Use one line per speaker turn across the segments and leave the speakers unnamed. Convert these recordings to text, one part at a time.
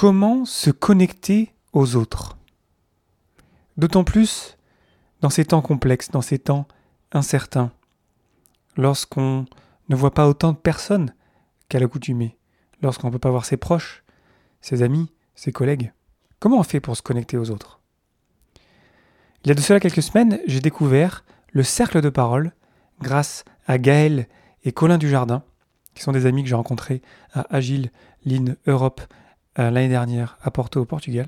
Comment se connecter aux autres. D'autant plus dans ces temps complexes, dans ces temps incertains, lorsqu'on ne voit pas autant de personnes qu'à l'accoutumée, lorsqu'on ne peut pas voir ses proches, ses amis, ses collègues. Comment on fait pour se connecter aux autres? Il y a de cela quelques semaines, j'ai découvert le cercle de parole grâce à Gaël et Colin Dujardin, qui sont des amis que j'ai rencontrés à Agile Line Europe l'année dernière à Porto au Portugal.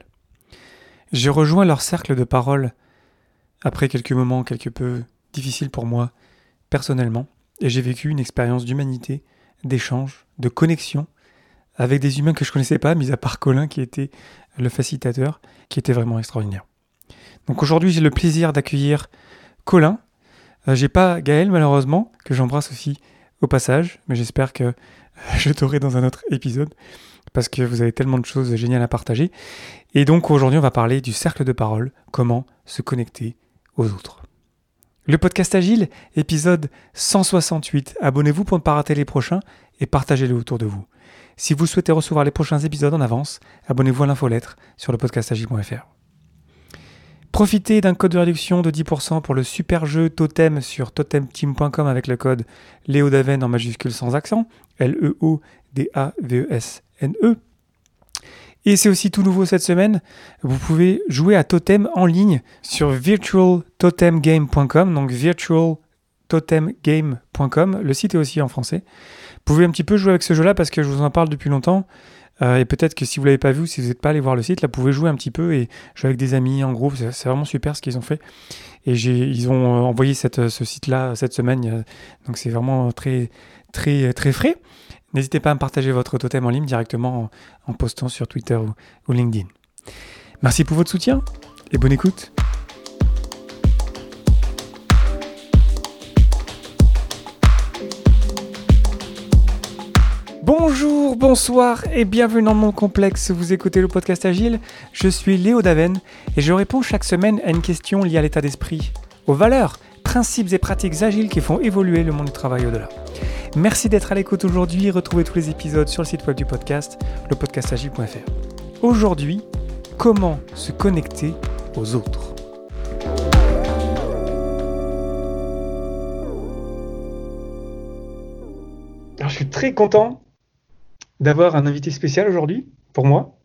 J'ai rejoint leur cercle de parole après quelques moments quelque peu difficiles pour moi personnellement, et j'ai vécu une expérience d'humanité, d'échange, de connexion avec des humains que je connaissais pas, mis à part Colin qui était le facilitateur, qui était vraiment extraordinaire. Donc aujourd'hui, j'ai le plaisir d'accueillir Colin. Euh, j'ai pas Gaël malheureusement, que j'embrasse aussi au passage, mais j'espère que je t'aurai dans un autre épisode parce que vous avez tellement de choses géniales à partager. Et donc aujourd'hui, on va parler du cercle de parole, comment se connecter aux autres. Le podcast Agile, épisode 168. Abonnez-vous pour ne pas rater les prochains et partagez-le autour de vous. Si vous souhaitez recevoir les prochains épisodes en avance, abonnez-vous à l'infolettre sur le podcastagile.fr. Profitez d'un code de réduction de 10% pour le super jeu Totem sur totemteam.com avec le code Léodaven en majuscule sans accent, L-E-O-D-A-V-E-S-N-E. Et c'est aussi tout nouveau cette semaine, vous pouvez jouer à Totem en ligne sur virtualtotemgame.com, donc virtualtotemgame.com, le site est aussi en français. Vous pouvez un petit peu jouer avec ce jeu-là parce que je vous en parle depuis longtemps. Euh, et peut-être que si vous ne l'avez pas vu, si vous n'êtes pas allé voir le site, là, vous pouvez jouer un petit peu et jouer avec des amis en groupe. C'est vraiment super ce qu'ils ont fait. Et ils ont euh, envoyé cette, ce site-là cette semaine. Donc c'est vraiment très, très, très frais. N'hésitez pas à me partager votre totem en ligne directement en, postant sur Twitter ou LinkedIn. Merci pour votre soutien et bonne écoute. Bonjour, bonsoir et bienvenue dans mon complexe. Vous écoutez le podcast Agile. Je suis Léo Daven et je réponds chaque semaine à une question liée à l'état d'esprit, aux valeurs, principes et pratiques agiles qui font évoluer le monde du travail au-delà. Merci d'être à l'écoute aujourd'hui. Retrouvez tous les épisodes sur le site web du podcast, lepodcastagile.fr. Aujourd'hui, comment se connecter aux autres? Je suis très content d'avoir un invité spécial aujourd'hui pour moi.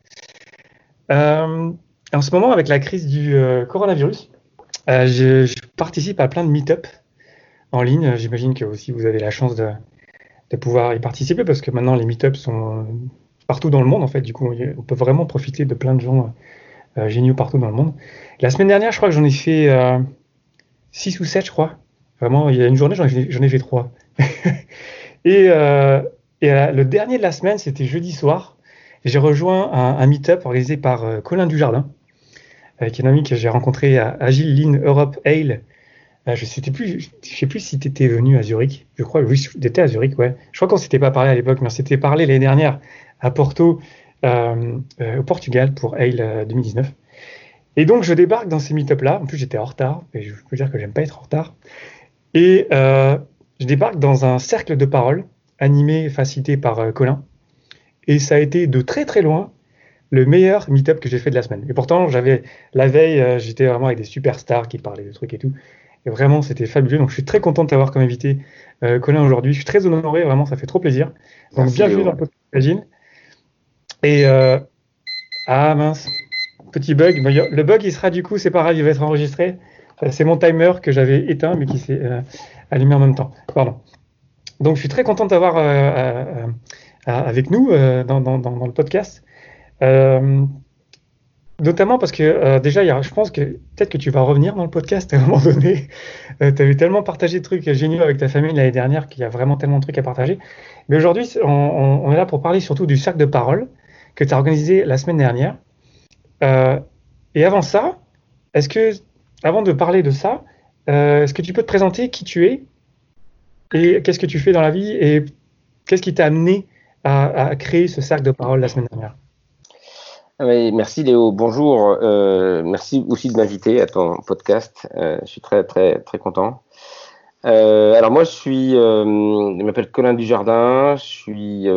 Euh, en ce moment, avec la crise du euh, coronavirus, euh, je, participe à plein de meet-up en ligne. J'imagine que aussi vous avez la chance de, pouvoir y participer parce que maintenant les meet-up sont partout dans le monde en fait. Du coup, on peut vraiment profiter de plein de gens géniaux partout dans le monde. La semaine dernière, je crois que j'en ai fait 6 ou 7, je crois. Vraiment, il y a une journée, j'en ai, fait 3. et et euh, le dernier de la semaine, c'était jeudi soir. J'ai rejoint un, meet-up organisé par euh, Colin Dujardin, euh, qui est un ami que j'ai rencontré à Agile Lean Europe Ale. Je ne sais plus, si tu étais venu à Zurich. Je crois, oui, tu étais à Zurich, ouais. Je crois qu'on s'était pas parlé à l'époque, mais on s'était parlé l'année dernière à Porto, au Portugal, pour Ale 2019. Et donc, je débarque dans ces meet-up-là. En plus, j'étais en retard. Et je peux dire que j'aime pas être en retard. Et je débarque dans un cercle de parole animé facilité par euh, Colin. Et ça a été de très très loin le meilleur meet-up que j'ai fait de la semaine. Et pourtant, j'avais la veille, euh, j'étais vraiment avec des superstars qui parlaient de trucs et tout. Et vraiment, c'était fabuleux. Donc, je suis très content de t'avoir comme invité, euh, Colin, aujourd'hui. Je suis très honoré, vraiment, ça fait trop plaisir. Donc, bienvenue dans le podcast Et, ah mince, petit bug. Le bug, il sera du coup, c'est pareil, il va être enregistré. C'est mon timer que j'avais éteint, mais qui s'est allumé en même temps. Pardon. Donc, je suis très content d'avoir euh, euh, euh, avec nous dans, le podcast. Notamment parce que déjà, je pense que peut-être que tu vas revenir dans le podcast à un moment donné. tu avais tellement partagé de trucs géniaux avec ta famille l'année dernière qu'il y a vraiment tellement de trucs à partager. Mais aujourd'hui, on, est là pour parler surtout du cercle de parole que tu as organisé la semaine dernière. et avant ça, est-ce que, avant de parler de ça, est-ce que tu peux te présenter qui tu es et qu'est-ce que tu fais dans la vie et qu'est-ce qui t'a amené à, créer ce cercle de parole la semaine dernière?
Ah merci Léo, bonjour. Euh, merci aussi de m'inviter à ton podcast. Euh, je suis très très très content. Euh, alors moi je suis, je m'appelle Colin Dujardin, je suis,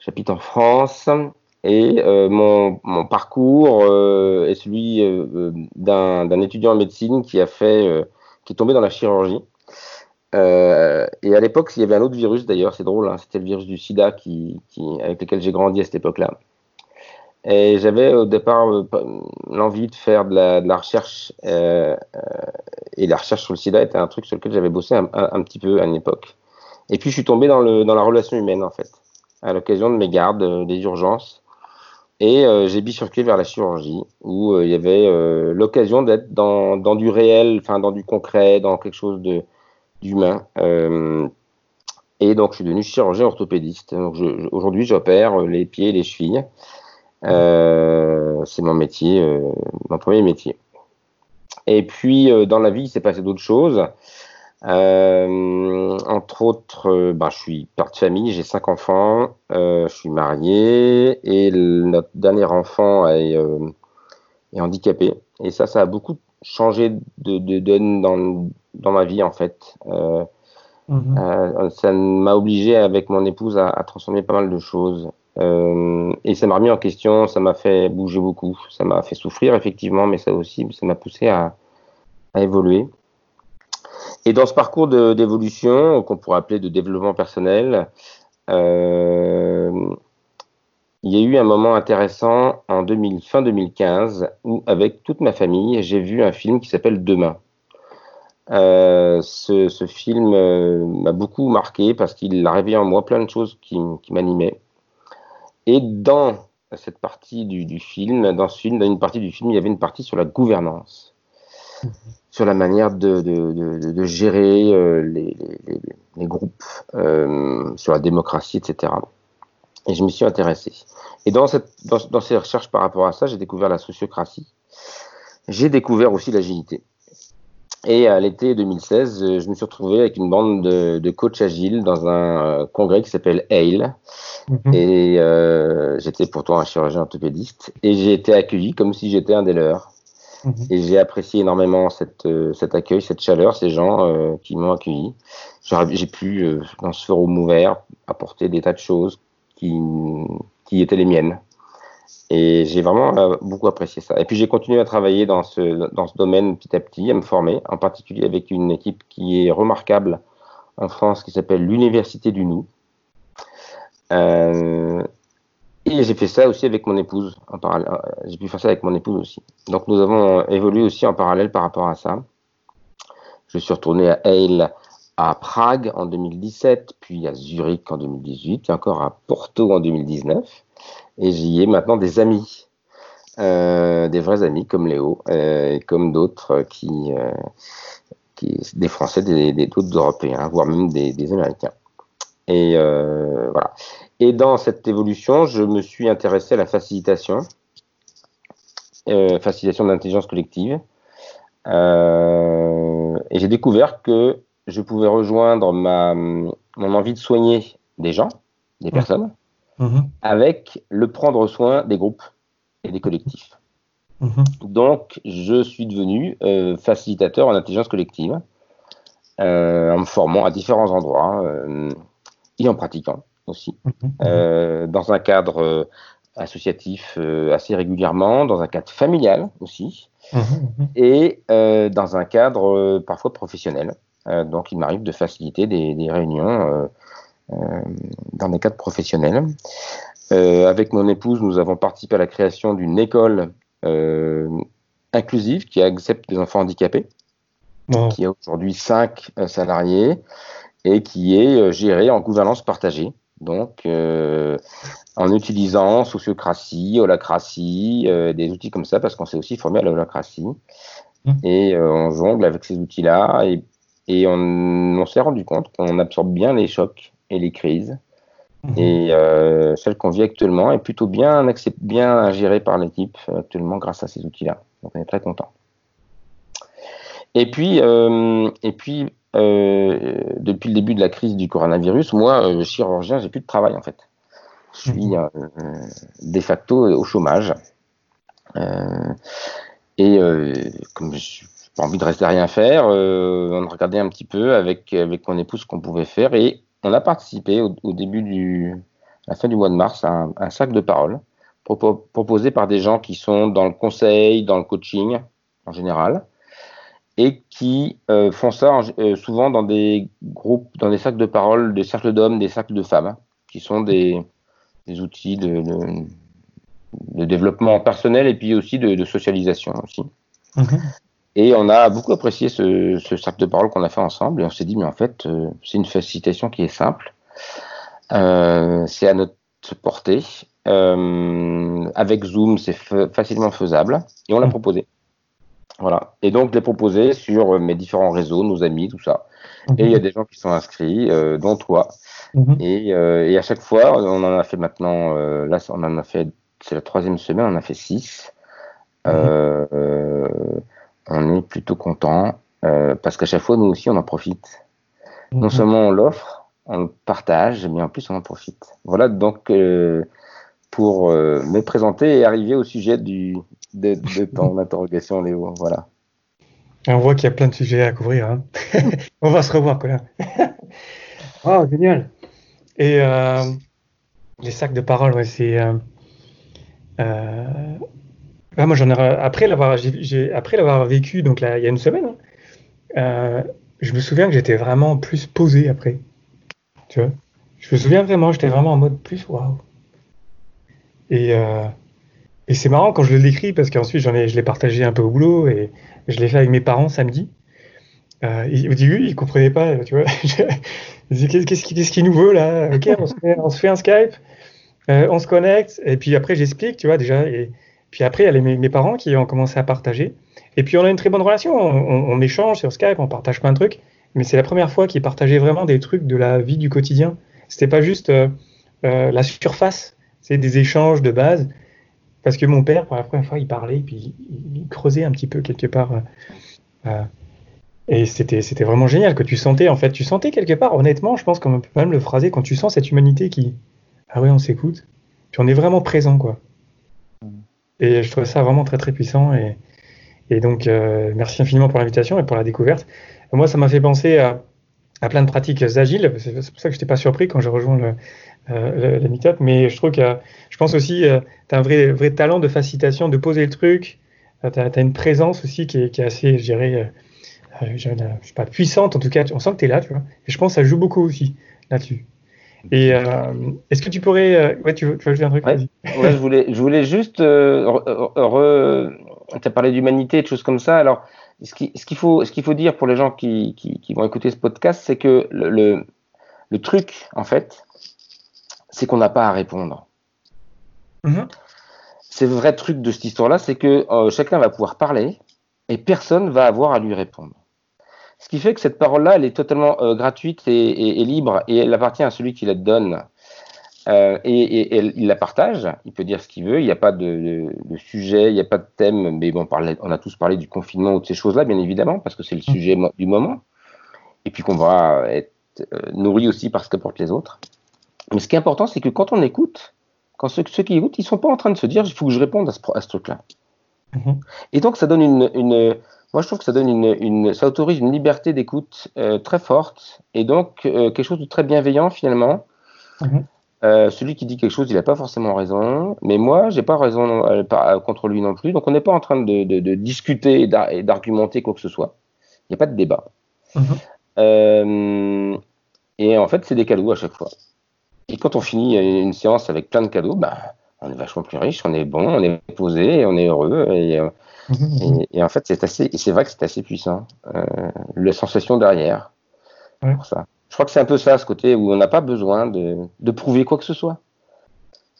j'habite en France Et mon, mon, parcours est celui d'un étudiant en médecine qui a fait, qui est tombé dans la chirurgie. et à l'époque, il y avait un autre virus d'ailleurs, c'est drôle, hein, c'était le virus du sida qui, qui, avec lequel j'ai grandi à cette époque-là. Et j'avais au départ euh, l'envie de faire de la, recherche, euh, euh, et la recherche sur le sida était un truc sur lequel j'avais bossé un, petit peu à une époque. Et puis je suis tombé dans, la relation humaine en fait, à l'occasion de mes gardes, des urgences. Et j'ai bifurqué vers la chirurgie, où il y avait l'occasion d'être dans, du réel, enfin dans du concret, dans quelque chose d'humain. et donc je suis devenu chirurgien orthopédiste. Aujourd'hui j'opère les pieds et les chevilles. Euh, c'est mon métier, euh, mon premier métier. Et puis euh, dans la vie, il s'est passé d'autres choses. entre autres, bah, je suis père de famille, j'ai cinq enfants, je suis marié et notre dernier enfant est, est, handicapé. Et ça, ça a beaucoup changé de, de, de dans, dans, ma vie en fait. Mmh. ça m'a obligé avec mon épouse à, à, transformer pas mal de choses. Euh, et ça m'a remis en question, ça m'a fait bouger beaucoup, ça m'a fait souffrir effectivement, mais ça aussi, ça m'a poussé à, évoluer. Et dans ce parcours d'évolution, qu'on pourrait appeler de développement personnel, euh, il y a eu un moment intéressant en 2000, fin 2015 où, avec toute ma famille, j'ai vu un film qui s'appelle Demain. Euh, ce, film m'a beaucoup marqué parce qu'il a réveillé en moi plein de choses qui m'animaient. Et dans cette partie du, film, dans une partie du film, il y avait une partie sur la gouvernance, sur la manière de, gérer euh, les, groupes, euh, sur la démocratie, etc. Et je me suis intéressé. Et dans, dans ces recherches par rapport à ça, j'ai découvert la sociocratie. J'ai découvert aussi l'agilité. Et à l'été 2016, je me suis retrouvé avec une bande de, de coachs agiles dans un euh, congrès qui s'appelle AIL. Mm-hmm. Et euh, j'étais pourtant un chirurgien orthopédiste. Et j'ai été accueilli comme si j'étais un des leurs. Mm-hmm. Et j'ai apprécié énormément cette, euh, cet accueil, cette chaleur, ces gens euh, qui m'ont accueilli. J'ai pu, euh, dans ce forum ouvert, apporter des tas de choses qui, qui étaient les miennes. Et j'ai vraiment euh, beaucoup apprécié ça. Et puis j'ai continué à travailler dans ce, dans ce domaine petit à petit, à me former, en particulier avec une équipe qui est remarquable en France, qui s'appelle l'Université du Nou. Euh, et j'ai fait ça aussi avec mon épouse. Euh, j'ai pu faire ça avec mon épouse aussi. Donc nous avons évolué aussi en parallèle par rapport à ça. Je suis retourné à Hale à Prague en 2017, puis à Zurich en 2018, et encore à Porto en 2019 et j'y ai maintenant des amis, euh, des vrais amis comme Léo euh, et comme d'autres qui, euh, qui, des Français, des, d'autres Européens, voire même des, des Américains. Et voilà. Et dans cette évolution, je me suis intéressé à la facilitation, facilitation d'intelligence collective, euh, et j'ai découvert que je pouvais rejoindre ma mon envie de soigner des gens, des mmh. personnes, mmh. avec le prendre soin des groupes et des collectifs. Mmh. Donc, je suis devenu euh, facilitateur en intelligence collective, euh, en me formant à différents endroits euh, et en pratiquant aussi, mmh. Euh, dans un cadre associatif assez régulièrement, dans un cadre familial aussi, mmh. et dans un cadre parfois professionnel. donc, il m'arrive de faciliter des, des réunions dans des cadres professionnels. Euh, avec mon épouse, nous avons participé à la création d'une école euh, inclusive qui accepte des enfants handicapés, oh. qui a aujourd'hui cinq salariés et qui est gérée en gouvernance partagée. Donc, euh, en utilisant sociocratie, holacratie, euh, des outils comme ça, parce qu'on s'est aussi formé à la holacratie. Mmh. Et euh, on jongle avec ces outils-là. Et, et on, on s'est rendu compte qu'on absorbe bien les chocs et les crises. Mmh. Et euh, celle qu'on vit actuellement est plutôt bien, bien gérée par l'équipe actuellement grâce à ces outils-là. Donc on est très content. Et puis, euh, et puis euh, depuis le début de la crise du coronavirus, moi, euh, chirurgien, j'ai plus de travail en fait. Je suis mmh. de facto au chômage. et comme je n'ai pas envie de rester à rien faire, on a regardé un petit peu avec, avec mon épouse ce qu'on pouvait faire. Et on a participé au, début du, à la fin du mois de mars à un, sac de parole proposés par des gens qui sont dans le conseil, dans le coaching en général, et qui euh, font ça euh, souvent dans des groupes, dans des cercles de parole, des cercles d'hommes, des cercles de femmes, qui sont des, outils de, développement personnel et puis aussi de, socialisation aussi. Mhm. Et on a beaucoup apprécié ce, cercle de parole qu'on a fait ensemble et on s'est dit mais en fait euh, c'est une facilitation qui est simple, c'est à notre portée. avec Zoom c'est facilement faisable et on l'a mhm. proposé. Voilà. Et donc, je l'ai proposé sur euh, mes différents réseaux, nos amis, tout ça. Et il y a mhm. des gens qui sont inscrits, euh, dont toi. Mhm. et, euh, et, à chaque fois, on en a fait maintenant, euh, là, on en a fait, c'est la troisième semaine, on en a fait six. On est plutôt content parce qu'à chaque fois, nous aussi, on en profite. Non seulement on l'offre, on le partage, mais en plus, on en profite. Voilà donc pour me présenter et arriver au sujet du, de, de ton interrogation, Léo. Voilà.
on voit qu'il y a plein de sujets à couvrir. Hein. on va se revoir, Colin. oh, génial. Et euh, les sacs de parole, ouais, c'est. Euh, euh, moi, après l'avoir, après l'avoir vécu, donc il y a une semaine. Hein, je me souviens que j'étais vraiment plus posé après. Tu vois? Je me souviens vraiment, j'étais vraiment en mode plus waouh. Et et c'est marrant quand je le décris parce qu'ensuite j'en ai, je l'ai partagé un peu au boulot et je l'ai fait avec mes parents samedi. Euh, au début, ils comprenaient pas, tu vois? ils disaient qu'est-ce qui, qu'est-ce qui nous veut là? Ok, on se, fait, un Skype, euh, on se connecte, et puis après j'explique, tu vois déjà. Puis après, il y a mes, parents qui ont commencé à partager. Et puis on a une très bonne relation. On, on, échange sur Skype, on partage plein de trucs. Mais c'est la première fois qu'ils partageaient vraiment des trucs de la vie du quotidien. C'était pas juste euh, euh la surface, c'est des échanges de base. Parce que mon père, pour la première fois, il parlait, puis il, creusait un petit peu quelque part. Euh, et c'était, c'était vraiment génial que tu sentais, en fait, tu sentais quelque part, honnêtement, je pense qu'on peut même le phraser, quand tu sens cette humanité qui, ah ouais, on s'écoute, puis on est vraiment présent, quoi. Et je trouvais ça vraiment très, très puissant. Et, donc, euh, merci infiniment pour l'invitation et pour la découverte. Moi, ça m'a fait penser à, plein de pratiques agiles. C'est pour ça que je n'étais pas surpris quand j'ai rejoint le, euh, meetup. Mais je trouve que je pense aussi, euh, tu as un vrai, vrai talent de facilitation, de poser le truc. Euh, tu as, une présence aussi qui est, assez, je dirais, euh, je sais pas, puissante. En tout cas, on sent que tu es là. Et je pense que ça joue beaucoup aussi là-dessus. Et est-ce que tu pourrais. ouais, tu veux, tu veux ajouter un truc
ouais. ouais, je, voulais, je voulais juste. Re, tu as parlé d'humanité, de choses comme ça. Alors, ce qu'il ce qu'il faut, ce qu'il faut dire pour les gens qui, qui, qui vont écouter ce podcast, c'est que le, le, le, truc, en fait, c'est qu'on n'a pas à répondre. Mhm. C'est le vrai truc de cette histoire-là, c'est que euh, chacun va pouvoir parler et personne va avoir à lui répondre. Ce qui fait que cette parole-là, elle est totalement euh, gratuite et, libre et elle appartient à celui qui la donne. Euh, et, il la partage, il peut dire ce qu'il veut, il n'y a pas de, sujet, il n'y a pas de thème, mais bon, on a tous parlé du confinement ou de ces choses-là, bien évidemment, parce que c'est le mhm. sujet du moment, et puis qu'on va être nourri aussi par ce qu'apportent les autres. Mais ce qui est important, c'est que quand on écoute, quand ceux, qui écoutent, ils sont pas en train de se dire il faut que je réponde à ce, truc-là. Mhm. Et donc ça donne une, une, moi je trouve que ça donne une, une ça autorise une liberté d'écoute euh, très forte et donc euh, quelque chose de très bienveillant finalement. Mhm. Euh, celui qui dit quelque chose, il n'a pas forcément raison, mais moi, j'ai pas raison contre lui non plus. Donc, on n'est pas en train de, de, de discuter et d'argumenter quoi que ce soit. Il n'y a pas de débat. Mhm. et en fait, c'est des cadeaux à chaque fois. Et quand on finit une séance avec plein de cadeaux, bah, on est vachement plus riche, on est bon, on est posé, on est heureux. Et, euh, et, en fait, c'est assez, c'est vrai que c'est assez puissant. Euh, la sensation derrière, pour ça. Je crois que c'est un peu ça, ce côté où on n'a pas besoin de, de, prouver quoi que ce soit.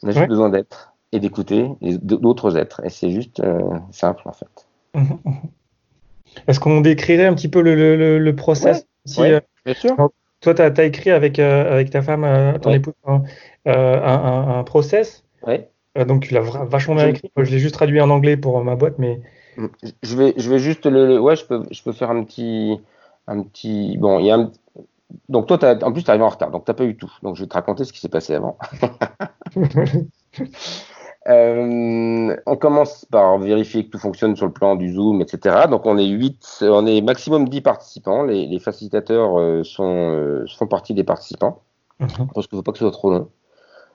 On a juste besoin d'être et d'écouter d'autres êtres. Et c'est juste euh, simple, en fait.
Est-ce qu'on décrirait un petit peu le, le, le process
si, euh, bien sûr.
Toi, tu as, écrit avec, avec ta femme, ton épouse, euh, un, un, process.
Oui.
donc, tu l'as vachement bien écrit. je l'ai juste traduit en anglais pour ma boîte, mais.
Je vais, je vais juste le, ouais, je peux, je peux faire un petit, un petit. Bon, il y a un, donc toi, as, en plus, tu arrives en retard, donc tu n'as pas eu tout. Donc je vais te raconter ce qui s'est passé avant. Euh, on commence par vérifier que tout fonctionne sur le plan du Zoom, etc. Donc on est 8, on est maximum 10 participants. Les, facilitateurs euh, sont, euh, font partie des participants. Mhm. Parce qu'il ne faut pas que ce soit trop long.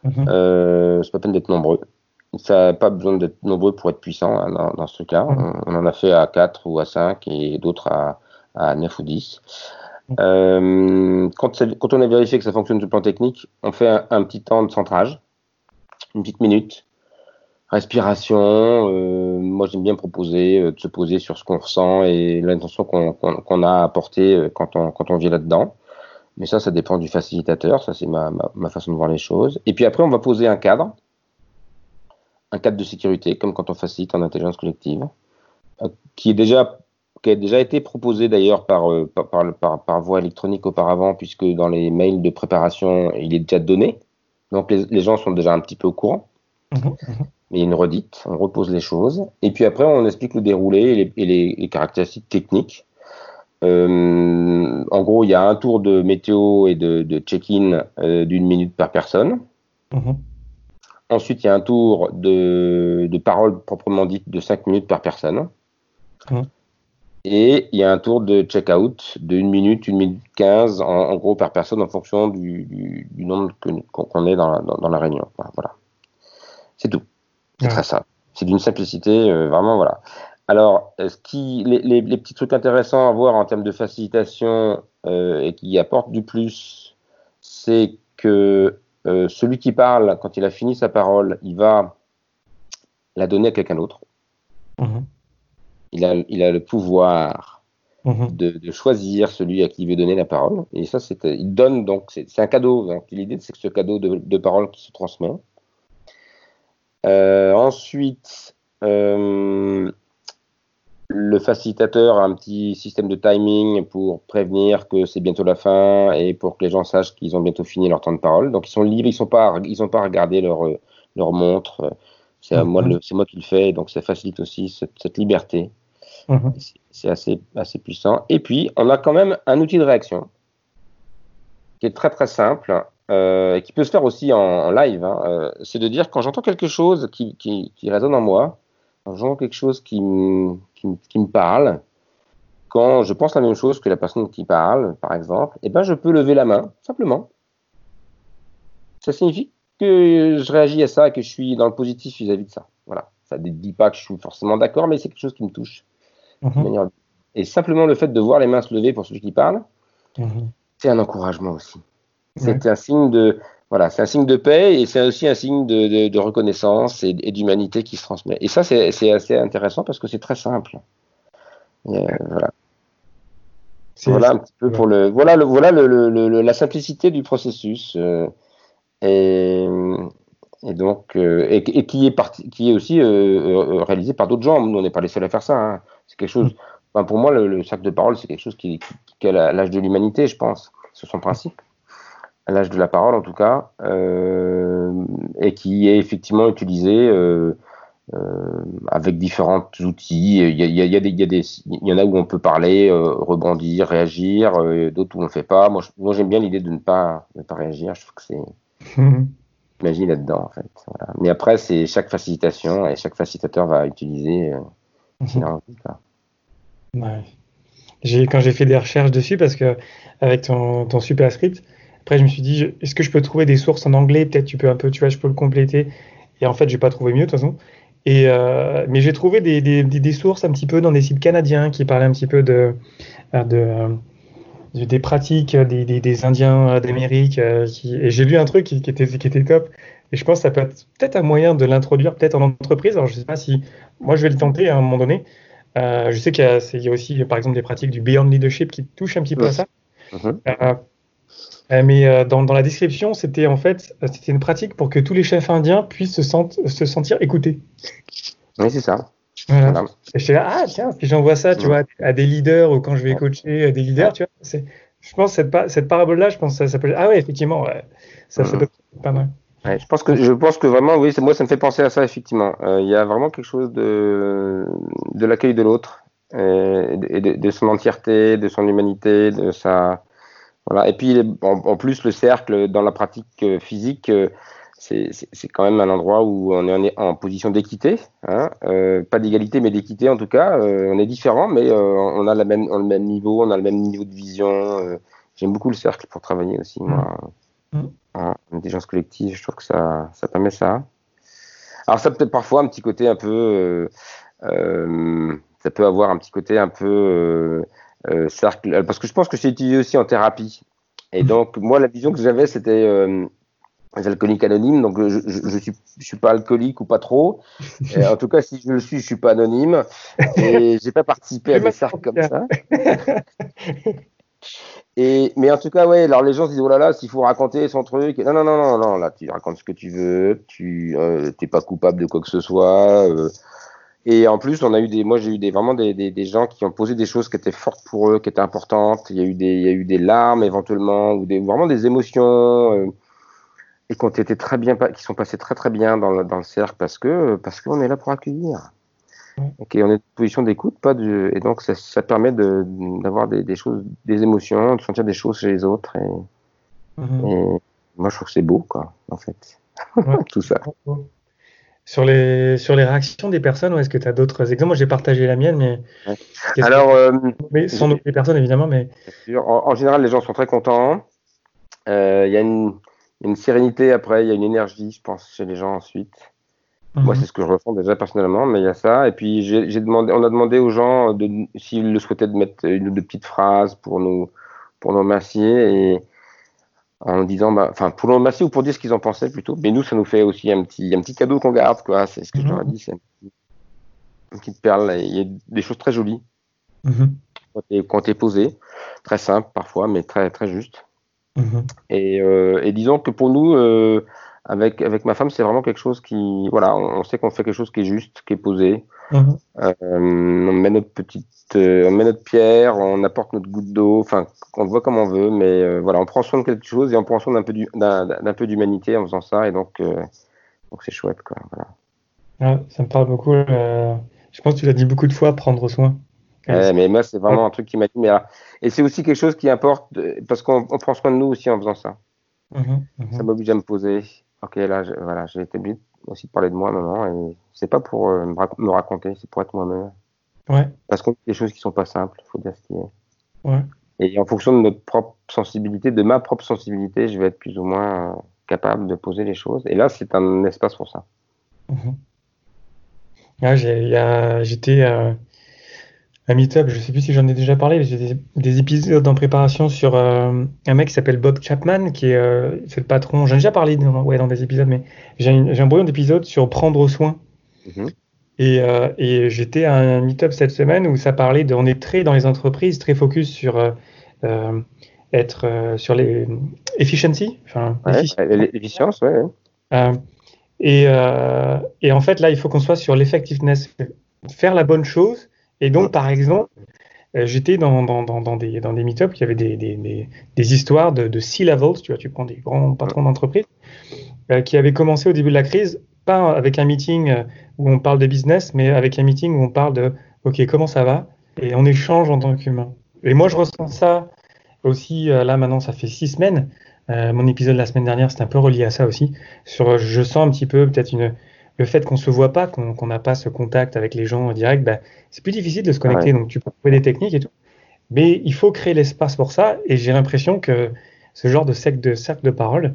Mm -hmm. c'est pas peine d'être nombreux. Ça n'a pas besoin d'être nombreux pour être puissant hein, dans, ce cas. Mm. On, en a fait à 4 ou à 5 et d'autres à, à 9 ou 10. Mm. Euh, quand, quand, on a vérifié que ça fonctionne sur le plan technique, on fait un, petit temps de centrage, une petite minute. Respiration, euh, moi j'aime bien proposer euh, de se poser sur ce qu'on ressent et l'intention qu'on a apportée quand on, quand on vient là-dedans. Mais ça, ça dépend du facilitateur, ça c'est ma, ma, ma, façon de voir les choses. Et puis après, on va poser un cadre un cadre de sécurité, comme quand on facilite en intelligence collective, euh, qui est déjà qui a déjà été proposé d'ailleurs par, euh, par, par, voie électronique auparavant, puisque dans les mails de préparation, il est déjà donné. Donc les, gens sont déjà un petit peu au courant. Mais mhm, mhm. il y a une redite, on repose les choses. Et puis après, on explique le déroulé et les, caractéristiques techniques. Euh, en gros, il y a un tour de météo et de, check-in d'une minute par personne. Mhm. Ensuite, il y a un tour de, de parole proprement dite de 5 minutes par personne. Mmh. Et il y a un tour de check-out de 1 minute, 1 minute 15, en, gros, par personne en fonction du, du, nombre qu'on est dans la, dans, la réunion. Voilà. C'est tout. C'est très simple. C'est d'une simplicité, euh, vraiment, voilà. Alors, ce qui, les, les, petits trucs intéressants à voir en termes de facilitation euh, et qui apportent du plus, c'est que euh, celui qui parle, quand il a fini sa parole, il va la donner à quelqu'un d'autre. Mhm. Il, a, il a le pouvoir mhm. de, choisir celui à qui il veut donner la parole. Et ça, c'est, il donne donc, c'est, un cadeau. l'idée, c'est que ce cadeau de, parole qui se transmet. Euh, ensuite, euh, le facilitateur a un petit système de timing pour prévenir que c'est bientôt la fin et pour que les gens sachent qu'ils ont bientôt fini leur temps de parole. Donc ils sont libres, ils sont pas, ils ont pas à regarder leur, leur montre. C'est moi, mhm. moi qui le fais, donc ça facilite aussi cette, liberté. Mhm. C'est assez, assez puissant. Et puis on a quand même un outil de réaction qui est très très simple euh, et qui peut se faire aussi en, live. Hein. Euh, c'est de dire quand j'entends quelque chose qui, qui, qui résonne en moi, j'entends quelque chose qui me qui, me parle, quand je pense la même chose que la personne qui parle, par exemple, eh ben, je peux lever la main, simplement. Ça signifie que je réagis à ça, que je suis dans le positif vis-à-vis de ça. Voilà. Ça ne dit pas que je suis forcément d'accord, mais c'est quelque chose qui me touche. Mhm. Et simplement le fait de voir les mains se lever pour celui qui parle, mhm. c'est un encouragement aussi. C'est un signe de, voilà, c'est un signe de paix et c'est aussi un signe de, reconnaissance et, d'humanité qui se transmet. Et ça, c'est assez intéressant parce que c'est très simple. Euh, voilà. Voilà un petit peu pour le. Voilà, le, voilà le, la simplicité du processus. Euh, et, donc, euh, et, qui, est parti, qui est aussi réalisé par d'autres gens. Nous, on n'est pas les seuls à faire ça. Hein. C'est quelque chose. Enfin, pour moi, le, sac de parole, c'est quelque chose qui, qui, qui a l'âge de l'humanité, je pense. C'est son principe à l'âge de la parole en tout cas, euh, et qui est effectivement utilisé euh, euh, avec différents outils. Il y, a, il, y a des, il, y a des, il y en a où on peut parler, rebondir, réagir, d'autres où on ne le fait pas. Moi, j'aime bien l'idée de ne pas, ne pas réagir. Je trouve que c'est magie là-dedans en fait. Voilà. Mais après, c'est chaque facilitation et chaque facilitateur va utiliser.
Mhm. Quand j'ai fait des recherches dessus, parce que avec ton, ton super script, après, je me suis dit, est-ce que je peux trouver des sources en anglais? Peut-être tu peux un peu, tu vois, je peux le compléter. Et en fait, j'ai pas trouvé mieux de toute façon. Et euh, mais j'ai trouvé des, des, des, sources un petit peu dans des sites canadiens qui parlaient un petit peu de, euh, de, de des pratiques des, des Indiens d'Amérique. Euh, et j'ai lu un truc qui, qui, était, qui était top. Et je pense que ça peut être peut-être un moyen de l'introduire peut-être en entreprise. Alors je sais pas si moi je vais le tenter à un moment donné. Euh, je sais qu'il y, y, a aussi par exemple des pratiques du Beyond Leadership qui touchent un petit peu à ça. Mm-hmm. Euh, mais euh, dans, dans, la description, c'était en fait euh, c'était une pratique pour que tous les chefs indiens puissent se, se sentir écoutés.
Oui, c'est ça.
Voilà. Et j'étais là, ah tiens, puis j'envoie ça, tu vois, à des leaders ou quand je vais coacher des leaders, tu vois. C'est, je pense cette, cette parabole-là, je pense que ça, peut. Ah ouais, effectivement, ça, ça peut être pas mal.
Ouais, je pense que je pense que vraiment, oui, moi, ça me fait penser à ça effectivement. Il y a vraiment quelque chose de de l'accueil de l'autre et, de, de, son entièreté, de son humanité, de sa voilà. Et puis, en, plus, le cercle, dans la pratique euh, physique, euh, c'est quand même un endroit où on est en, position d'équité. Hein, euh, pas d'égalité, mais d'équité en tout cas. on est différents, mais on a la même, le même niveau, on a le même niveau de vision. J'aime beaucoup le cercle pour travailler aussi, moi. Mmh. En intelligence collective, je trouve que ça, ça permet ça. Alors ça peut être parfois un petit côté un peu, ça peut avoir un petit côté un peu cercle, parce que je pense que c'est utilisé aussi en thérapie. Et mmh. donc moi la vision que j'avais c'était alcoolique anonyme, donc je, je, suis, je suis pas alcoolique ou pas trop. en tout cas, si je le suis, je suis pas anonyme. Et j'ai pas participé à des cercles comme ça. Et, mais en tout cas, ouais, alors les gens se disent, oh là là, s'il faut raconter son truc. Non, non, non, non, non, là, tu racontes ce que tu veux, tu euh, t'es pas coupable de quoi que ce soit. Euh. Et en plus, on a eu des, moi, j'ai eu des, vraiment des, des, des, gens qui ont posé des choses qui étaient fortes pour eux, qui étaient importantes. Il y a eu des, il y a eu des larmes éventuellement, ou des, vraiment des émotions. Euh, et qui ont été très bien, qui sont passés très très bien dans le, dans le cercle parce que parce qu'on est là pour accueillir. Ok, on est en position d'écoute, pas de, et donc ça, ça permet d'avoir des, des, choses, des émotions, de sentir des choses chez les autres. Et, mhm. et moi, je trouve que c'est beau, quoi, en fait, tout ça.
Sur les, sur les réactions des personnes, est-ce que tu as d'autres exemples? Moi, j'ai partagé la mienne, mais.
Alors. Euh,
mais sans les personnes, évidemment, mais.
En, en, général, les gens sont très contents. Euh, il y a une, une sérénité après, il y a une énergie, je pense, chez les gens ensuite. Moi, mhm. c'est ce que je ressens déjà personnellement, mais il y a ça. Et puis, j'ai demandé, on a demandé aux gens s'ils le souhaitaient de mettre une ou deux petites phrases pour nous, pour nous remercier et en disant, bah, enfin, pour nous remercier ou pour dire ce qu'ils en pensaient plutôt. Mais nous, ça nous fait aussi un petit, un petit cadeau qu'on garde, quoi. C'est ce que je leur ai mhm. dit, c'est une petite perle. Il y a des choses très jolies mhm. quand tu es posé, très simple parfois, mais très, très juste. Et, euh, et, disons que pour nous, euh, avec, avec ma femme, c'est vraiment quelque chose qui, voilà, on, sait qu'on fait quelque chose qui est juste, qui est posé. Mhm. Euh, on met notre petite, euh, on met notre pierre, on apporte notre goutte d'eau, enfin, on le voit comme on veut, mais euh, voilà, on prend soin de quelque chose et on prend soin d'un peu d'un peu d'humanité en faisant ça, et donc, donc c'est chouette, quoi.
Voilà. ça me parle beaucoup. je pense que tu l'as dit beaucoup de fois, prendre soin.
mais moi, c'est vraiment un truc qui m'a dit. Mais, et c'est aussi quelque chose qui importe parce qu'on prend soin de nous aussi en faisant ça. Mhm, mhm. Ça m'oblige à me poser, Ok, là, voilà, j'ai été obligé aussi de parler de moi maintenant, et c'est pas pour euh, me, raconter, c'est pour être moi-même.
Ouais.
Parce qu'on fait des choses qui sont pas simples, il faut dire ce qui est. Ouais. Et en fonction de notre propre sensibilité, de ma propre sensibilité, je vais être plus ou moins euh, capable de poser les choses. Et là, c'est un espace pour ça.
Mhm. J'étais euh, un meetup, je sais plus si j'en ai déjà parlé, j'ai des, épisodes en préparation sur euh, un mec qui s'appelle Bob Chapman, qui est, euh, c'est le patron. J'en ai déjà parlé dans, ouais, dans des épisodes, mais j'ai un, brouillon d'épisodes sur prendre soin. Mhm. Et, euh, et j'étais à un meetup cette semaine où ça parlait de. On est très dans les entreprises, très focus sur être sur les efficiency,
enfin l'efficience, ouais.
et, et en fait là, il faut qu'on soit sur l'effectiveness, faire la bonne chose et donc, par exemple, euh, j'étais dans, dans, dans, des, dans des meet-ups, il y avait des, des, des, histoires de, de C-levels, tu vois, tu prends des grands patrons d'entreprise, euh, qui avaient commencé au début de la crise, pas avec un meeting euh, où on parle de business, mais avec un meeting où on parle de, OK, comment ça va? Et on échange en tant qu'humain. Et moi, je ressens ça aussi, là maintenant, ça fait six semaines. mon épisode de la semaine dernière, c'était un peu relié à ça aussi. Sur, je sens un petit peu peut-être une, le fait qu'on se voit pas, qu'on n'a pas ce contact avec les gens en direct, bah, c'est plus difficile de se connecter. Donc tu peux trouver des techniques et tout. Mais il faut créer l'espace pour ça. Et j'ai l'impression que ce genre de cercle de, cercle de parole,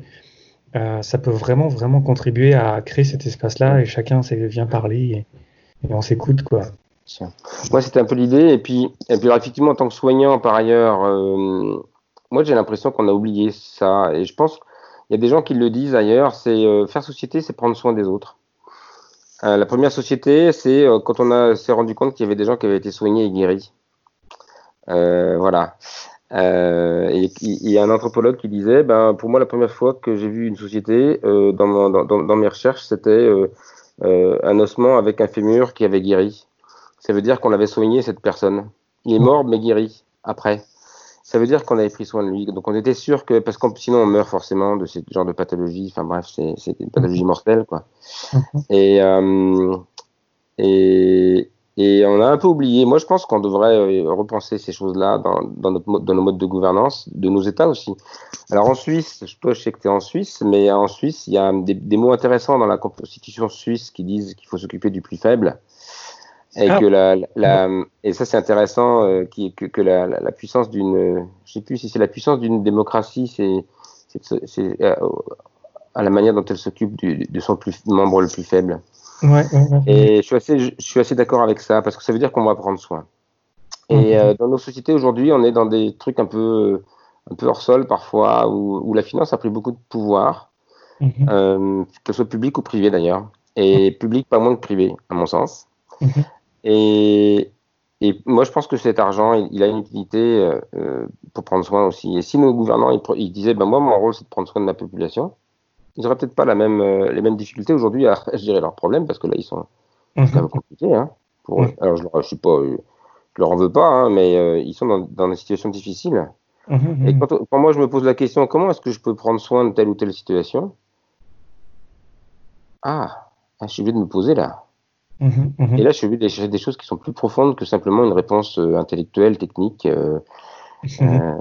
euh, ça peut vraiment, vraiment contribuer à créer cet espace-là et chacun vient parler et, on s'écoute. quoi.
Moi, c'était un peu l'idée. Et puis, et puis effectivement, en tant que soignant, par ailleurs, euh, moi, j'ai l'impression qu'on a oublié ça. Et je pense, il y a des gens qui le disent ailleurs, c'est euh, faire société, c'est prendre soin des autres. Euh, la première société, c'est euh, quand on s'est rendu compte qu'il y avait des gens qui avaient été soignés et guéris. Euh, voilà. et il y a un anthropologue qui disait, ben, pour moi, la première fois que j'ai vu une société dans, dans, dans, mes recherches, c'était un ossement avec un fémur qui avait guéri. Ça veut dire qu'on avait soigné cette personne. Il est mort, mais guéri après ça veut dire qu'on avait pris soin de lui. Donc on était sûr que, parce que sinon on meurt forcément de ce genre de pathologie, enfin bref, c'est une pathologie mortelle, quoi. Mhm. Et, euh, et, et, on a un peu oublié, moi je pense qu'on devrait euh, repenser ces choses-là dans, dans, notre, dans nos modes de gouvernance, de nos États aussi. Alors en Suisse, toi je sais que tu es en Suisse, mais en Suisse, il y a des, des mots intéressants dans la constitution suisse qui disent qu'il faut s'occuper du plus faible et ah. que la, la, et ça c'est intéressant euh, qui, que, que la, la, puissance d'une je sais plus si c'est la puissance d'une démocratie c'est c'est euh, à la manière dont elle s'occupe de son plus, membre le plus faible
Ouais, ouais, ouais.
Et je suis assez, je suis assez d'accord avec ça parce que ça veut dire qu'on va prendre soin. Et
Mhm.
euh, dans nos sociétés aujourd'hui, on est dans des trucs un peu, un peu hors sol parfois, où, où la finance a pris beaucoup de pouvoir,
Mhm.
euh, que ce soit public ou privé d'ailleurs, et public pas moins que privé, à mon sens.
Mhm.
Et, et moi, je pense que cet argent, il, il a une utilité euh, euh, pour prendre soin aussi. Et si nos gouvernants, ils, disaient, ben moi, mon rôle, c'est de prendre soin de ma population, ils n'auraient peut-être pas la même, euh, les mêmes difficultés aujourd'hui à gérer leurs problèmes, parce que là, ils sont c'est quand
Mhm.
même compliqué hein, pour eux.
Ouais.
Alors, je suis pas, je leur en veux pas, hein, mais euh, ils sont dans, dans des situations difficiles.
Mhm.
Et quand, quand moi, je me pose la question, comment est-ce que je peux prendre soin de telle ou telle situation? Ah, ah, je suis obligé de me poser là.
Mhm. Mhm.
Et là, je suis obligé de chercher des choses qui sont plus profondes que simplement une réponse euh, intellectuelle, technique, euh, euh,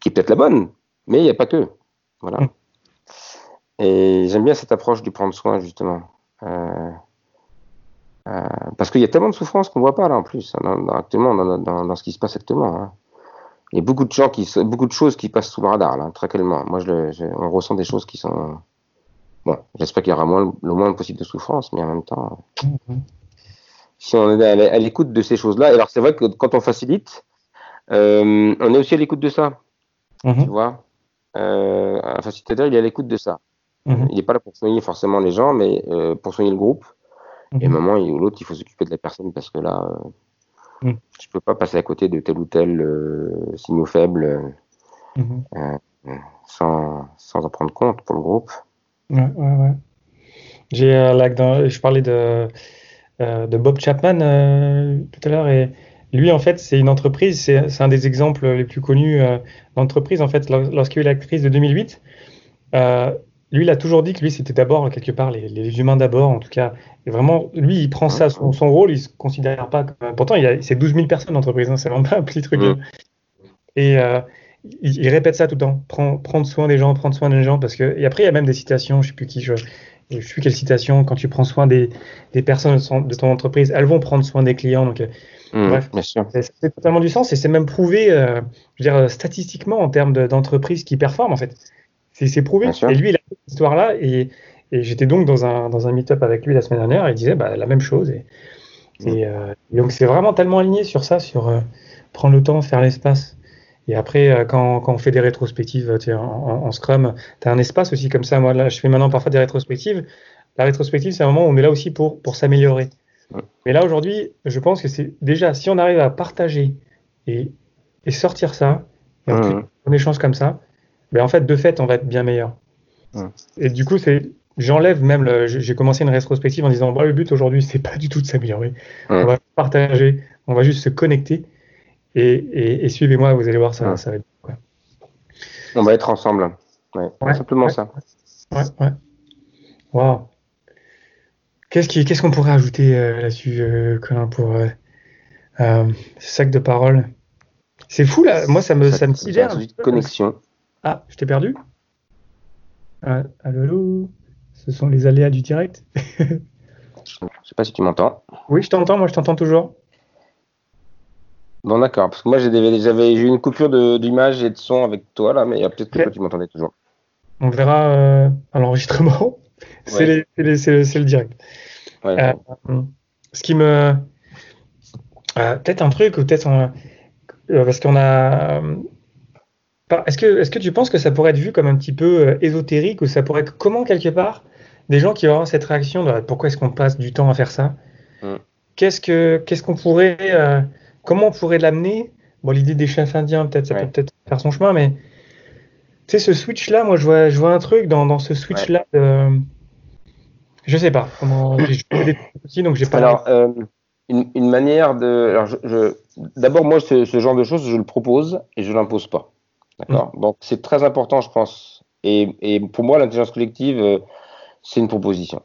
qui est peut-être la bonne, mais il n'y a pas que. Voilà.
Mm.
Et j'aime bien cette approche du prendre soin, justement. Euh, parce qu'il y a tellement de souffrances qu'on ne voit pas là en plus, hein, dans, dans- actuellement, dans, dans- dans ce qui se passe actuellement. hein. Il y a beaucoup de gens qui, beaucoup de choses qui passent sous le radar, là, très clairement. Moi, je, le- je- on ressent des choses qui sont. Bon, j'espère qu'il y aura moins, le moins possible de souffrance, mais en même temps,
Mhm.
si on est à l'é- à l'écoute de ces choses-là, alors c'est vrai que quand on facilite, euh, on est aussi à l'écoute de ça, tu
Mhm.
vois. Euh, un facilitateur, il est à l'écoute de ça.
Mhm.
Il n'est pas là pour soigner forcément les gens, mais euh, pour soigner le groupe. Et à un moment ou l'autre, il faut s'occuper de la personne parce que là, je peux pas passer à côté de tel ou tel signaux faibles
Mhm.
sans, sans en prendre compte pour le groupe.
Ouais, ouais, ouais. J'ai euh, dans- je parlais de, euh, de Bob Chapman euh, tout à l'heure et lui en fait c'est une entreprise, c'est c'est un des exemples les plus connus d'entreprise en fait lors- lorsqu'il y a eu la crise de 2008. euh, lui il a toujours dit que lui c'était d'abord quelque part les, les humains d'abord en tout cas et vraiment lui il prend ça son, son rôle il se considère pas comme pourtant il y a c'est 12 000 personnes d'entreprise hein, c'est vraiment pas un petit truc et il, il répète ça tout le temps prendre, prendre soin des gens prendre soin des gens parce que et après il y a même des citations je sais plus qui je je sais plus quelle citation quand tu prends soin des, des personnes de son- de ton entreprise elles vont prendre soin des clients donc euh,
Mm,
Bref. Fait totalement du sens et c'est même prouvé euh, je veux dire, statistiquement en termes de- d'entreprises qui performent en fait. C'est c'est prouvé.
Bien sûr.
Et lui, il a cette histoire-là et, et j'étais donc dans un, dans un meet-up avec lui la semaine dernière et il disait bah, la même chose. Et, et, euh, et donc c'est vraiment tellement aligné sur ça, sur euh, prendre le temps, faire l'espace. Et après, euh, quand, quand on fait des rétrospectives sais, en, Scrum, tu as un espace aussi comme ça. Moi, là, je fais maintenant parfois des rétrospectives. La rétrospective, c'est un moment où on est là aussi pour, pour s'améliorer.
Ouais.
Mais là, aujourd'hui, je pense que c'est déjà, si on arrive à partager et, et sortir ça, et plus, on échange comme ça, ben en fait, de fait, on va être bien meilleur.
Ouais.
Et du coup, c'est, j'enlève même, le- j'ai commencé une rétrospective en disant, bon, le but aujourd'hui, c'est pas du tout de s'améliorer.
Ouais.
On va partager, on va juste se connecter et, et, et suivez-moi, vous allez voir, ça,
Ouais.
ça va être. quoi.
On va être ensemble. Ouais.
Ouais.
Simplement
Ouais.
ça.
Ouais, ouais. Waouh. Qu'est-ce qu'on pourrait ajouter euh, là-dessus, euh, Colin, pour euh, euh, ce sac de parole? C'est fou là, moi ça me, ça, me sidère.
connexion.
Ah, je t'ai perdu? Ah, allô, allô? Ce sont les aléas du direct?
Je sais pas si tu m'entends.
Oui, je t'entends, moi je t'entends toujours.
Bon, d'accord. Parce que moi, j'avais eu une coupure d'image et de son avec toi là, mais il y a peut-être que tu m'entendais toujours.
On verra euh, à l'enregistrement. C'est
Ouais.
le, le direct.
Ouais.
Euh, ce qui me. euh, peut-être un truc, ou peut-être. un- parce qu'on a. Est-ce que, est-ce que tu penses que ça pourrait être vu comme un petit peu ésotérique ou ça pourrait être comment quelque part des gens qui avoir cette réaction de pourquoi est-ce qu'on passe du temps à faire ça?
Mm.
Qu'est-ce que qu'est-ce qu'on pourrait comment on pourrait l'amener? Bon, l'idée des chefs indiens peut-être ça
Ouais.
peut peut-être faire son chemin, mais tu sais ce switch là, moi je vois je vois un truc dans, dans ce switch là. de- Je sais pas comment. J'ai joué des trucs aussi donc j'ai pas.
Alors, euh, une, une manière de. Alors, je, je- D'abord, moi, ce, ce genre de choses, je le propose et je l'impose pas. D'accord? Donc, c'est très important, je pense. Et, et pour moi, l'intelligence collective, euh, c'est une proposition.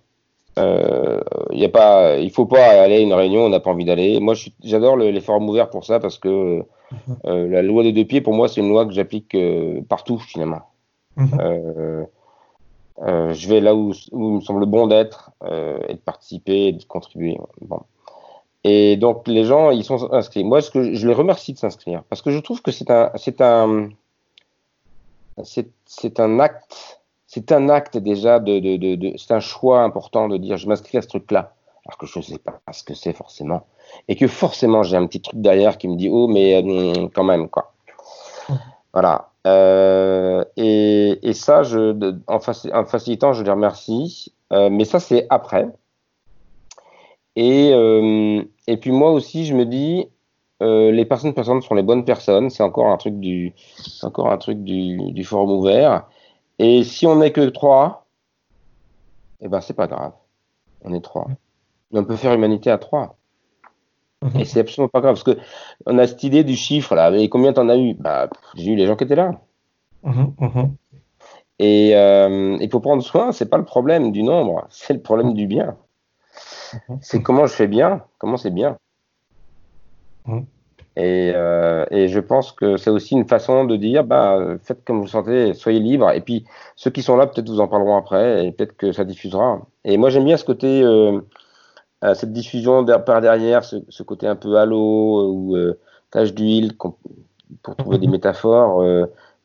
Euh, y a pas, il faut pas aller à une réunion, on n'a pas envie d'aller. Moi, j'adore le- les forums ouverts pour ça parce que euh, la loi des deux pieds, pour moi, c'est une loi que j'applique euh, partout, finalement.
Mhm.
Euh, je vais là où, où il me semble bon d'être et de participer et de contribuer. Bon. Et donc les gens, ils sont inscrits. Moi, ce que je, je les remercie de s'inscrire parce que je trouve que c'est un, c'est un, c'est un acte, c'est un acte déjà c'est un choix important de dire je m'inscris à ce truc-là, alors que je ne sais pas ce que c'est forcément, et que forcément j'ai un petit truc derrière qui me dit oh mais euh, quand même quoi. Voilà. Euh, et, ça, en, facilitant, je les remercie. Euh, mais ça, c'est après. Et, euh, puis moi aussi, je me dis, les personnes présentes sont les bonnes personnes. C'est encore un truc du forum ouvert. Et si on n'est que trois, eh ben c'est pas grave. On est trois. on peut faire humanité à trois. Et c'est absolument pas grave parce que on a cette idée du chiffre là. Mais combien t'en as eu? Bah, j'ai eu les gens qui étaient là. Et euh, il faut prendre soin. C'est pas le problème du nombre, c'est le problème du bien. C'est comment je fais bien, comment c'est bien. Et, euh, et, je pense que c'est aussi une façon de dire, bah, faites comme vous sentez, soyez libre. Et puis ceux qui sont là, peut-être vous en parleront après, et peut-être que ça diffusera. Et moi j'aime bien ce côté. Euh, euh, cette diffusion par derrière, ce, côté un peu halo ou euh, tache d'huile, pour trouver des métaphores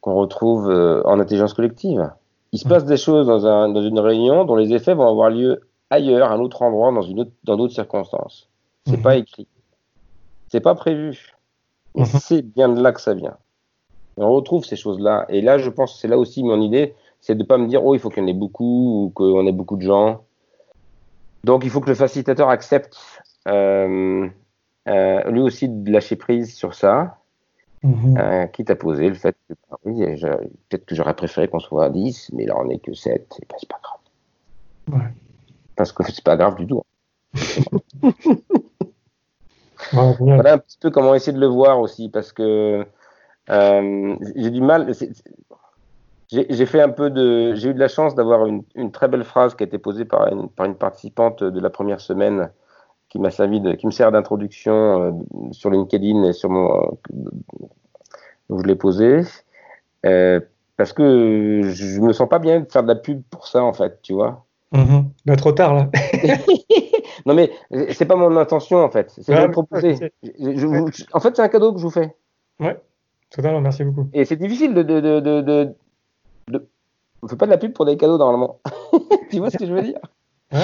qu'on retrouve en intelligence collective. Il se passe des choses dans, un, dans, une réunion dont les effets vont avoir lieu ailleurs, à un autre endroit, dans, une dans d'autres circonstances. C'est mhm. pas écrit. C'est pas prévu. Et mhm. c'est bien de là que ça vient. on retrouve ces choses-là. Et là, je pense que c'est là aussi mon idée, c'est de pas me dire, oh, il faut qu'il y en ait beaucoup, ou qu'on ait beaucoup de gens. Donc il faut que le facilitateur accepte euh, euh, lui aussi de lâcher prise sur ça, mhm. euh, quitte à poser le fait que oui, peut-être que j'aurais préféré qu'on soit à 10, mais là on n'est que 7, et ben, c'est pas grave. Ouais. Parce que c'est pas grave du tout. voilà un petit peu comment essayer de le voir aussi, parce que j'ai du mal j'ai fait un peu de. J'ai eu de la chance d'avoir une, une, très belle phrase qui a été posée par une, par une participante de la première semaine qui m'a servi de, qui me sert d'introduction euh, sur LinkedIn et sur mon. Donc je l'ai posée. Euh, parce que je me sens pas bien de faire de la pub pour ça, en fait, tu vois.
Mm trop tard, là.
non, mais c'est pas mon intention, en fait. C'est de proposer. en fait, c'est un cadeau que je vous fais.
Ouais, totalement, merci beaucoup.
Et c'est difficile de, de, de, de... On fait pas de la pub pour des cadeaux normalement. tu vois ce que je veux dire?
Ouais,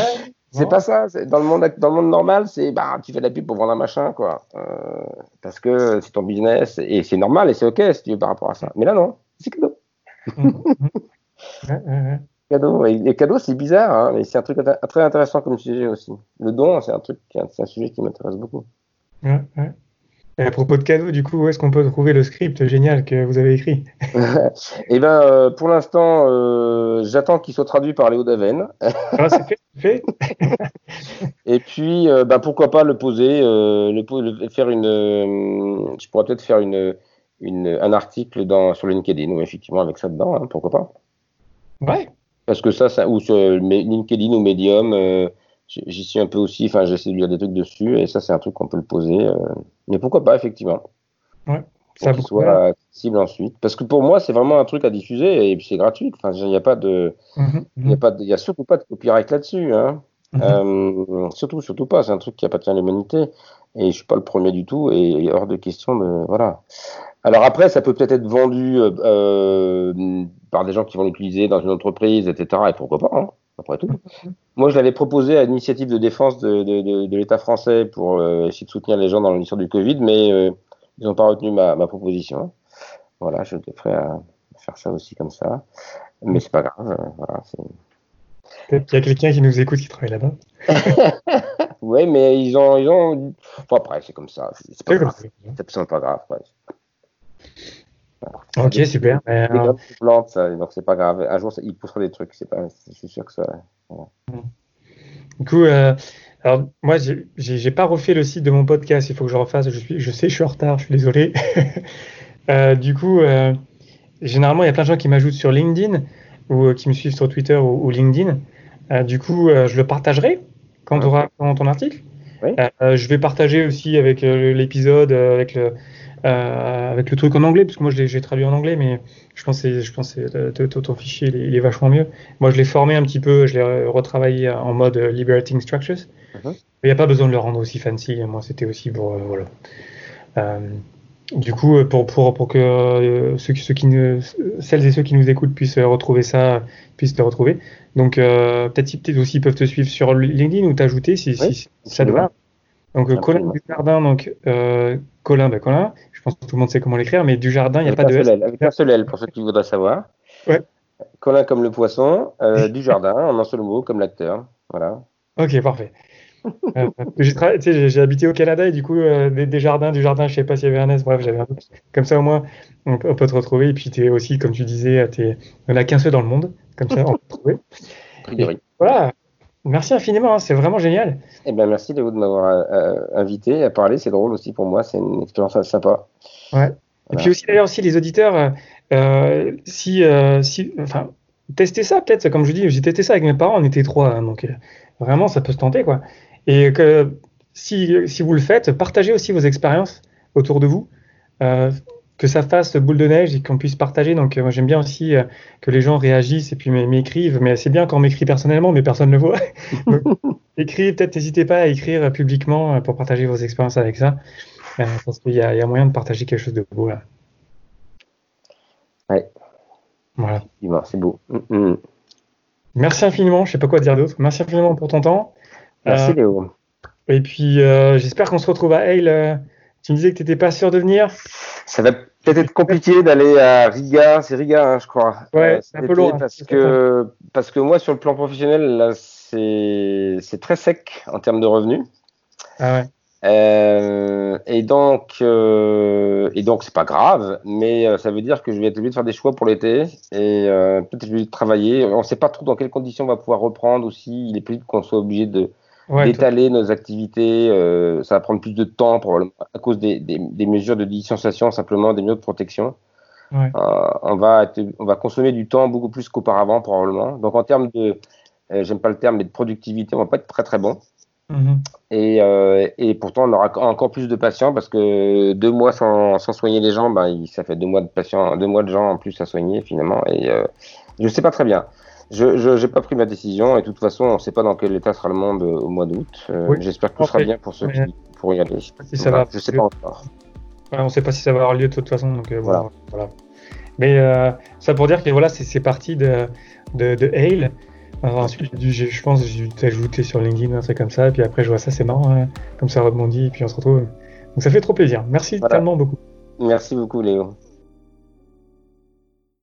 C'est pas ça. Dans le monde, dans le monde normal, c'est bah tu fais de la pub pour vendre un machin quoi. Euh, parce que c'est ton business et c'est normal et c'est ok si tu veux par rapport à ça. Mais là non, c'est cadeau. ouais, cadeau. Et les cadeaux c'est bizarre, hein, mais c'est un truc très intéressant comme sujet aussi. Le don, c'est un truc, c'est un sujet qui m'intéresse beaucoup.
Ouais, ouais. Et à propos de cadeaux, du coup, où est-ce qu'on peut trouver le script génial que vous avez écrit
Eh bien, euh, pour l'instant, euh, j'attends qu'il soit traduit par Léo Daven.
ah, c'est fait, fait.
Et puis, euh, bah, pourquoi pas le poser, le, faire une. je pourrais peut-être faire une, une, un article dans, sur LinkedIn, ou effectivement, avec ça dedans, hein, pourquoi pas.
Ouais.
Parce que ça, ça ou sur LinkedIn ou Medium j'y suis un peu aussi, enfin j'essaie de lire des trucs dessus et ça c'est un truc qu'on peut le poser. Euh, mais pourquoi pas effectivement.
Ouais.
Ça qu'il soit accessible ensuite. Parce que pour moi c'est vraiment un truc à diffuser et puis c'est gratuit. Enfin il n'y a pas de, mhm, il n'y a mhm. a surtout pas de copyright là-dessus. Hein. Mhm. euh, surtout, surtout pas. C'est un truc qui appartient à l'humanité et je suis pas le premier du tout et hors de question de voilà. Alors après, ça peut peut-être être vendu euh, euh, par des gens qui vont l'utiliser dans une entreprise, etc. Et pourquoi pas hein après tout. Moi, je l'avais proposé à l'initiative de défense de, de, de, l'État français pour euh, essayer de soutenir les gens dans l'histoire du Covid, mais euh, ils n'ont pas retenu ma, ma, proposition. Voilà, je suis prêt à faire ça aussi comme ça. Mais c'est pas grave. Euh, voilà,
Peut-être qu'il y a quelqu'un qui nous écoute qui travaille là-bas.
oui, mais ils ont, ils ont. Enfin, après, c'est comme ça. C'est pas grave. C'est absolument pas grave.
Ok, super.
Des euh... plantes, ça, donc c'est pas grave. Un jour, il poussera des trucs. C'est pas, je suis sûr que ça.
Du coup, euh, alors moi, j'ai pas refait le site de mon podcast. Il faut que je refasse. Je, suis, je sais, je suis en retard. Je suis désolé. euh, du coup, euh, généralement, il y a plein de gens qui m'ajoutent sur LinkedIn ou euh, qui me suivent sur Twitter ou, ou LinkedIn. Euh, du coup, je le partagerai quand tu auras ton article. Oui. je vais partager aussi avec l'épisode, avec le euh, avec le truc en anglais, parce que moi je l'ai traduit en anglais, mais je pense que, je pense que ton fichier il est, vachement mieux. Moi je l'ai formé un petit peu, je l'ai retravaillé en mode Liberating Structures. Uh-huh. Il n'y a pas besoin de le rendre aussi fancy, moi c'était aussi pour. Euh, voilà. Euh, du coup, euh, pour, pour, pour que euh, ceux, ceux qui ne, celles et ceux qui nous écoutent puissent retrouver ça, puissent te retrouver. Donc, euh, peut-être peut aussi peuvent te suivre sur LinkedIn ou t'ajouter si, si, ça te va. Donc, Colin Dujardin, donc Colin, ben Colin, pense que tout le monde sait comment l'écrire, mais Dujardin, il n'y a pas de
S. Avec un seul L, pour ceux qui voudraient savoir.
Ouais.
Colin comme le poisson, Dujardin, en un seul mot, comme l'acteur. Voilà.
Ok, parfait. Euh, j'ai habité au Canada et du coup, euh, des, jardins, du jardin, je sais pas s'il y avait un S, bref, j'avais un doute. Comme ça, au moins, on, peut te retrouver. Et puis, tu es aussi, comme tu disais, il n'y en a qu'un seul dans le monde. Comme ça, on peut te retrouver. voilà. Merci infiniment, hein, c'est vraiment génial.
Eh ben, merci de m'avoir euh, invité à parler. C'est drôle aussi pour moi, c'est une expérience sympa.
Ouais. Et puis aussi, d'ailleurs, aussi les auditeurs, si, si, enfin, testez ça peut-être, comme je dis, j'ai testé ça avec mes parents, on était trois, hein, donc vraiment, ça peut se tenter, quoi. Et que si, si, vous le faites, partagez aussi vos expériences autour de vous, euh, que ça fasse boule de neige et qu'on puisse partager. Donc, euh, moi, j'aime bien aussi euh, que les gens réagissent et puis m'écrivent. Mais c'est bien quand on m'écrit personnellement, mais personne ne le voit. écrivez, peut-être n'hésitez pas à écrire publiquement pour partager vos expériences avec ça. parce qu'il y, y, a moyen de partager quelque chose de beau là.
Ouais.
Voilà.
C'est beau. Mm, mm.
Merci infiniment. Je sais pas quoi dire d'autre. Merci infiniment pour ton temps.
Merci euh, Léo.
Et puis euh, j'espère qu'on se retrouve à Hale. Euh, tu me disais que tu n'étais pas sûr de venir
Ça va peut-être être compliqué d'aller à Riga. C'est Riga, hein, je crois.
Ouais, c'est un peu loin.
Parce que, parce que moi, sur le plan professionnel, là, c'est très sec en termes de revenus.
Ah ouais.
Euh, et donc, euh, et donc c'est pas grave, mais euh, ça veut dire que je vais être obligé de faire des choix pour l'été et peut-être je vais travailler. On ne sait pas trop dans quelles conditions on va pouvoir reprendre aussi. Il est plus qu'on soit obligé de d'étaler nos activités. ça va prendre plus de temps à cause des, des, des, mesures de distanciation, simplement des mesures de protection.
Ouais.
on va on va consommer du temps beaucoup plus qu'auparavant probablement. Donc en termes de, j'aime pas le terme, mais de productivité, on va pas être très très bon.
Mhm.
Et, euh, et, pourtant, on aura encore plus de patients parce que deux mois sans, sans soigner les gens, ben, ça fait deux mois de patients, deux mois de gens en plus à soigner finalement. Et euh, je sais pas très bien. Je n'ai pas pris ma décision et de toute façon, on ne sait pas dans quel état sera le monde euh, au mois d'août. Euh, j'espère que tout sera bien pour ceux qui pourront y aller.
Si ça va.
Je sais pas encore.
on ne sait pas si ça va avoir lieu de toute façon. Donc, voilà. voilà. Mais ça pour dire que voilà, c'est parti de, de, de Hale. Alors ensuite, je pense que j'ai dû t'ajouter sur LinkedIn, un truc comme ça, et puis après je vois ça, c'est marrant, hein. comme ça rebondit, et puis on se retrouve. Donc ça fait trop plaisir. Merci tellement beaucoup.
Merci beaucoup Léo.